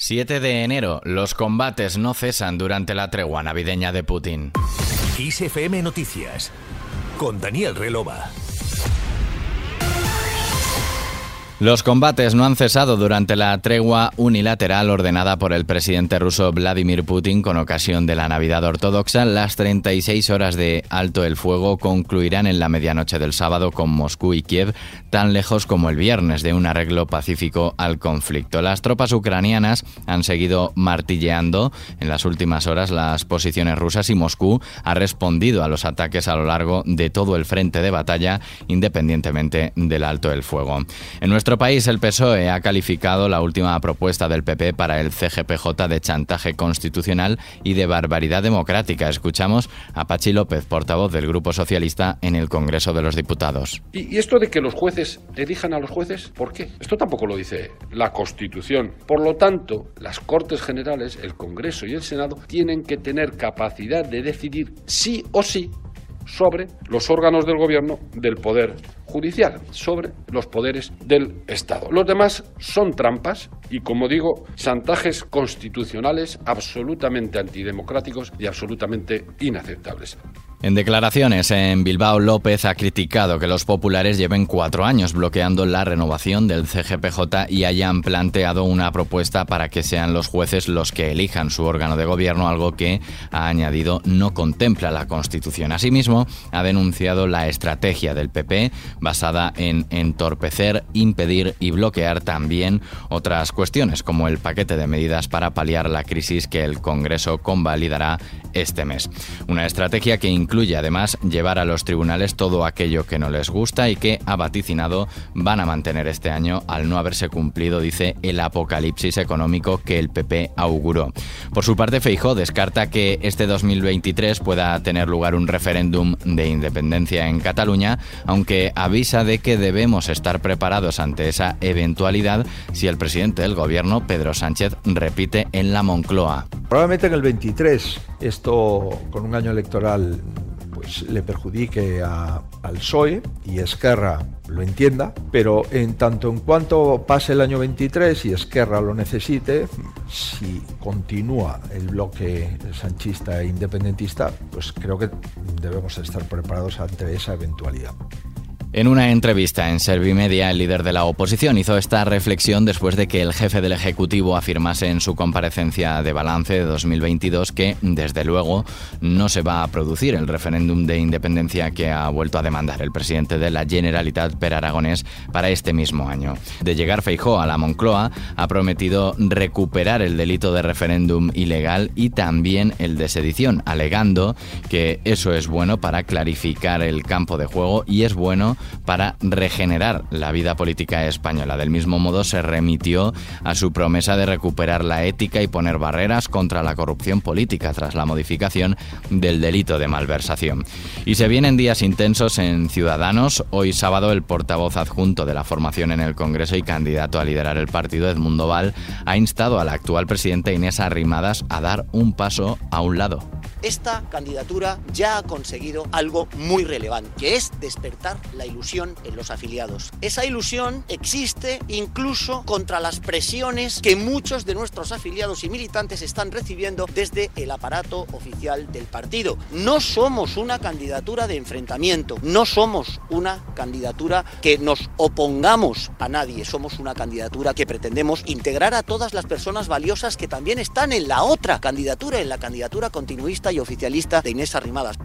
7 de enero. Los combates no cesan durante la tregua navideña de Putin. ISFM Noticias. Con Daniel Relova. Los combates no han cesado durante la tregua unilateral ordenada por el presidente ruso Vladimir Putin con ocasión de la Navidad Ortodoxa. Las 36 horas de alto el fuego concluirán en la medianoche del sábado con Moscú y Kiev, tan lejos como el viernes de un arreglo pacífico al conflicto. Las tropas ucranianas han seguido martilleando en las últimas horas las posiciones rusas y Moscú ha respondido a los ataques a lo largo de todo el frente de batalla, independientemente del alto el fuego. En nuestro país, el PSOE ha calificado la última propuesta del PP para el CGPJ de chantaje constitucional y de barbaridad democrática. Escuchamos a Pachi López, portavoz del Grupo Socialista en el Congreso de los Diputados. ¿Y esto de que los jueces elijan a los jueces? ¿Por qué? Esto tampoco lo dice la Constitución. Por lo tanto, las Cortes Generales, el Congreso y el Senado tienen que tener capacidad de decidir sí o sí sobre los órganos del gobierno del poder judicial, sobre los poderes del Estado. Los demás son trampas y, como digo, chantajes constitucionales absolutamente antidemocráticos y absolutamente inaceptables. En declaraciones en Bilbao, López ha criticado que los populares lleven cuatro años bloqueando la renovación del CGPJ y hayan planteado una propuesta para que sean los jueces los que elijan su órgano de gobierno, algo que, ha añadido, no contempla la Constitución. Asimismo, ha denunciado la estrategia del PP basada en entorpecer, impedir y bloquear también otras cuestiones, como el paquete de medidas para paliar la crisis que el Congreso convalidará este mes. Una estrategia que incluye además llevar a los tribunales todo aquello que no les gusta y que, ha vaticinado, van a mantener este año al no haberse cumplido, dice, el apocalipsis económico que el PP auguró. Por su parte, Feijó descarta que este 2023 pueda tener lugar un referéndum de independencia en Cataluña, aunque avisa de que debemos estar preparados ante esa eventualidad si el presidente del gobierno, Pedro Sánchez, repite en la Moncloa. Probablemente en el 23 esto con un año electoral le perjudique al PSOE y Esquerra lo entienda, pero en tanto en cuanto pase el año 23 y Esquerra lo necesite, si continúa el bloque sanchista e independentista, pues creo que debemos estar preparados ante esa eventualidad. En una entrevista en Servimedia, el líder de la oposición hizo esta reflexión después de que el jefe del Ejecutivo afirmase en su comparecencia de balance de 2022 que, desde luego, no se va a producir el referéndum de independencia que ha vuelto a demandar el presidente de la Generalitat per Aragonés para este mismo año. De llegar Feijó a la Moncloa, ha prometido recuperar el delito de referéndum ilegal y también el de sedición, alegando que eso es bueno para clarificar el campo de juego y es bueno para regenerar la vida política española. Del mismo modo, se remitió a su promesa de recuperar la ética y poner barreras contra la corrupción política tras la modificación del delito de malversación. Y se vienen días intensos en Ciudadanos. Hoy sábado, el portavoz adjunto de la formación en el Congreso y candidato a liderar el partido, Edmundo Val, ha instado al actual presidente Inés Arrimadas a dar un paso a un lado. Esta candidatura ya ha conseguido algo muy relevante, que es despertar la ilusión en los afiliados. Esa ilusión existe incluso contra las presiones que muchos de nuestros afiliados y militantes están recibiendo desde el aparato oficial del partido. No somos una candidatura de enfrentamiento, no somos una candidatura que nos opongamos a nadie, somos una candidatura que pretendemos integrar a todas las personas valiosas que también están en la otra candidatura, en la candidatura continuista y oficialista de Inés Arrimadas.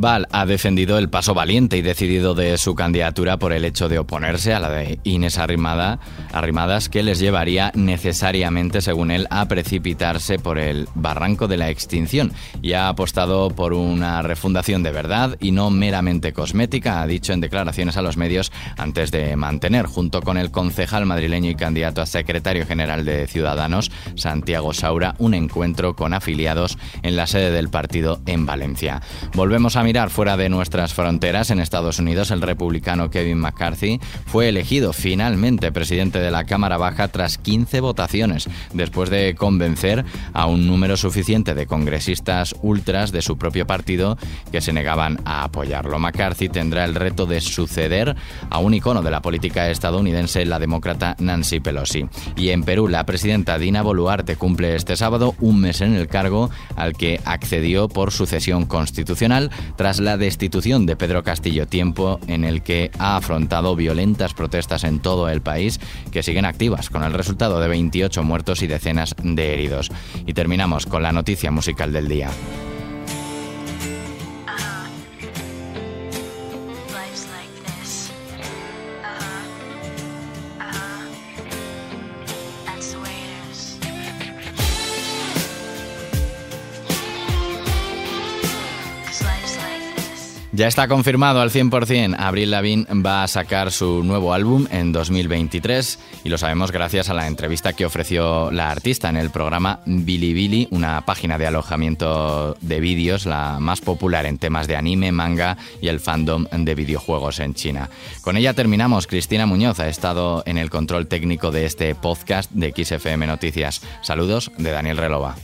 Val ha defendido el paso valiente y decidido de su candidatura por el hecho de oponerse a la de Inés Arrimada, Arrimadas, que les llevaría necesariamente, según él, a precipitarse por el barranco de la extinción y ha apostado por una refundación de verdad y no meramente cosmética, ha dicho en declaraciones a los medios antes de mantener, junto con el concejal madrileño y candidato a secretario general de Ciudadanos, Santiago Saura, un encuentro con afiliados en la sede del partido en Valencia. Volvemos a mirar fuera de nuestras fronteras. En Estados Unidos, el republicano Kevin McCarthy fue elegido finalmente presidente de la Cámara Baja tras 15 votaciones, después de convencer a un número suficiente de congresistas ultras de su propio partido que se negaban a apoyarlo. McCarthy tendrá el reto de suceder a un icono de la política estadounidense, la demócrata Nancy Pelosi. Y en Perú, la presidenta Dina Boluarte cumple este sábado un mes en el cargo al que accedió por sucesión constitucional tras la destitución de Pedro Castillo, tiempo en el que ha afrontado violentas protestas en todo el país que siguen activas, con el resultado de 28 muertos y decenas de heridos. Y terminamos con la noticia musical del día. Ya está confirmado al 100%. Abril Lavigne va a sacar su nuevo álbum en 2023 y lo sabemos gracias a la entrevista que ofreció la artista en el programa Bilibili, una página de alojamiento de vídeos, la más popular en temas de anime, manga y el fandom de videojuegos en China. Con ella terminamos. Cristina Muñoz ha estado en el control técnico de este podcast de XFM Noticias. Saludos de Daniel Relova.